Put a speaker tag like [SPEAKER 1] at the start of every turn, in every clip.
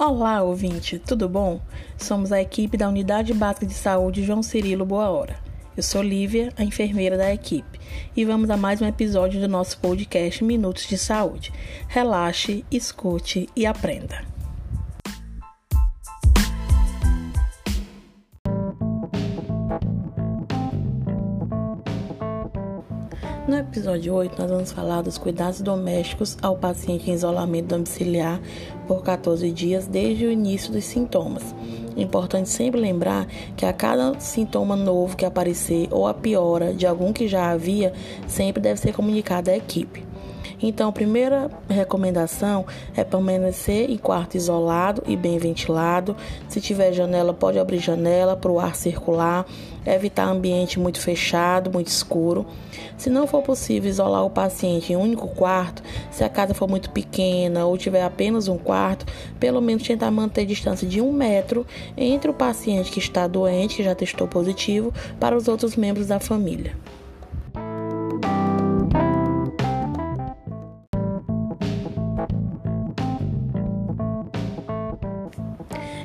[SPEAKER 1] Olá, ouvinte, tudo bom? Somos a equipe da Unidade Básica de Saúde João Cirilo Boa Hora. Eu sou Lívia, a enfermeira da equipe, e vamos a mais um episódio do nosso podcast Minutos de Saúde. Relaxe, escute e aprenda. No episódio 8, nós vamos falar dos cuidados domésticos ao paciente em isolamento domiciliar por 14 dias desde o início dos sintomas. Importante sempre lembrar que a cada sintoma novo que aparecer ou a piora de algum que já havia, sempre deve ser comunicado à equipe. Então, a primeira recomendação é permanecer em quarto isolado e bem ventilado. Se tiver janela, pode abrir janela para o ar circular, evitar ambiente muito fechado, muito escuro. Se não for possível isolar o paciente em um único quarto, se a casa for muito pequena ou tiver apenas um quarto, pelo menos tentar manter distância de um metro entre o paciente que está doente, que já testou positivo, para os outros membros da família.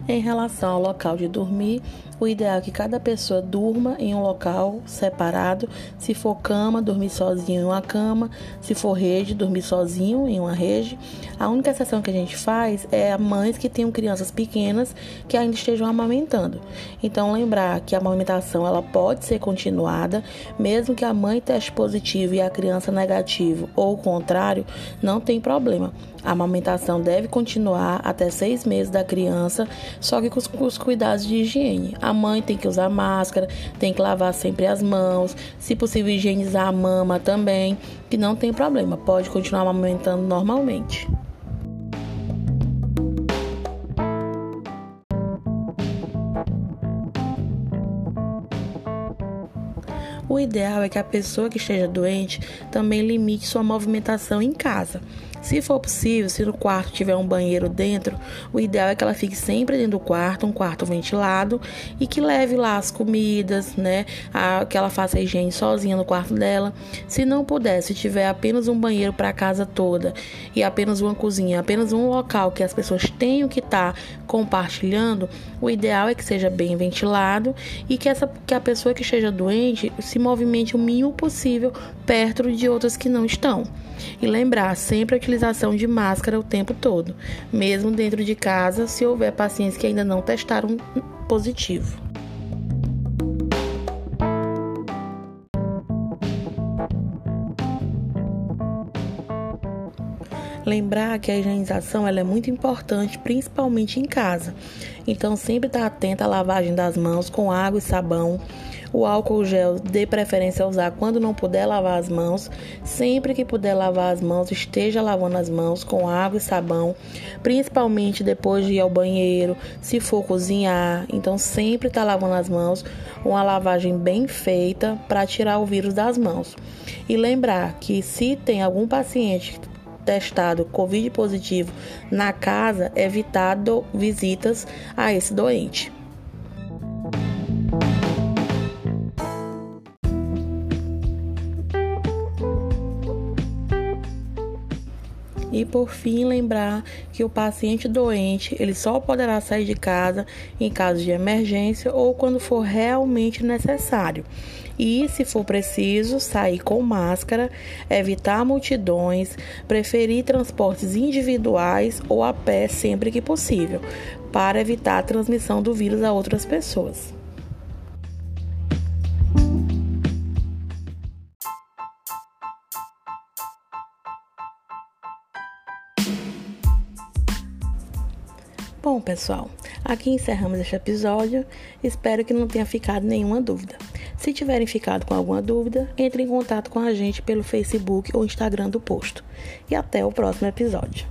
[SPEAKER 1] Em relação ao local de dormir, o ideal é que cada pessoa durma em um local separado. Se for cama, dormir sozinho em uma cama. Se for rede, dormir sozinho em uma rede. A única exceção que a gente faz é a mães que tenham crianças pequenas que ainda estejam amamentando. Então lembrar que a amamentação ela pode ser continuada, mesmo que a mãe teste positivo e a criança negativo, ou o contrário, não tem problema. A amamentação deve continuar até seis meses da criança, só que com os, cuidados de higiene. A mãe tem que usar máscara, tem que lavar sempre as mãos, se possível higienizar a mama também, que não tem problema, pode continuar amamentando normalmente. O ideal é que a pessoa que esteja doente também limite sua movimentação em casa. Se for possível, se no quarto tiver um banheiro dentro, o ideal é que ela fique sempre dentro do quarto, um quarto ventilado e que leve lá as comidas, né? A, que ela faça a higiene sozinha no quarto dela. Se não puder, se tiver apenas um banheiro para a casa toda e apenas uma cozinha, apenas um local que as pessoas tenham que estar tá compartilhando, o ideal é que seja bem ventilado e que, essa, que a pessoa que esteja doente se movimente o mínimo possível perto de outras que não estão. E lembrar sempre a utilização de máscara o tempo todo, mesmo dentro de casa, se houver pacientes que ainda não testaram positivo. Lembrar que a higienização ela é muito importante, principalmente em casa. Então, sempre estar atento à lavagem das mãos com água e sabão. O álcool gel, de preferência, usar quando não puder lavar as mãos. Sempre que puder lavar as mãos, esteja lavando as mãos com água e sabão, principalmente depois de ir ao banheiro, se for cozinhar. Então, sempre estar tá lavando as mãos, uma lavagem bem feita para tirar o vírus das mãos. E lembrar que se tem algum paciente testado Covid positivo na casa, evitado visitas a esse doente. E por fim, lembrar que o paciente doente, ele só poderá sair de casa em caso de emergência ou quando for realmente necessário. E, se for preciso, sair com máscara, evitar multidões, preferir transportes individuais ou a pé sempre que possível, para evitar a transmissão do vírus a outras pessoas. Bom, pessoal, aqui encerramos este episódio. Espero que não tenha ficado nenhuma dúvida. Se tiverem ficado com alguma dúvida, entre em contato com a gente pelo Facebook ou Instagram do posto. E até o próximo episódio.